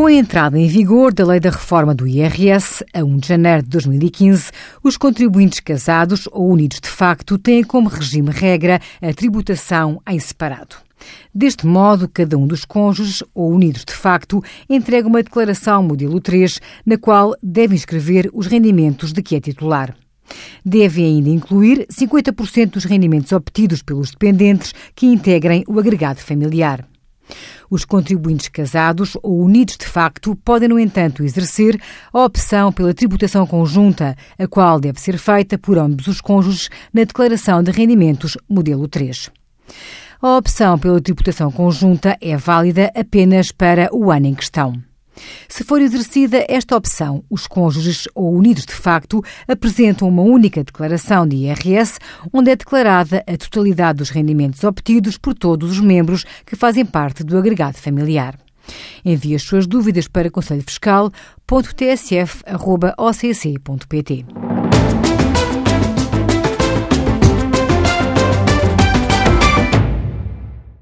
Com a entrada em vigor da lei da reforma do IRS, a 1 de janeiro de 2015, os contribuintes casados ou unidos de facto têm como regime regra a tributação em separado. Deste modo, cada um dos cônjuges ou unidos de facto entrega uma declaração modelo 3, na qual deve inscrever os rendimentos de que é titular. Deve ainda incluir 50% dos rendimentos obtidos pelos dependentes que integrem o agregado familiar. Os contribuintes casados ou unidos de facto podem, no entanto, exercer a opção pela tributação conjunta, a qual deve ser feita por ambos os cônjuges na declaração de rendimentos modelo 3. A opção pela tributação conjunta é válida apenas para o ano em questão. Se for exercida esta opção, os cônjuges ou unidos de facto apresentam uma única declaração de IRS, onde é declarada a totalidade dos rendimentos obtidos por todos os membros que fazem parte do agregado familiar. Envie as suas dúvidas para conselhofiscal.tsf.occ.pt.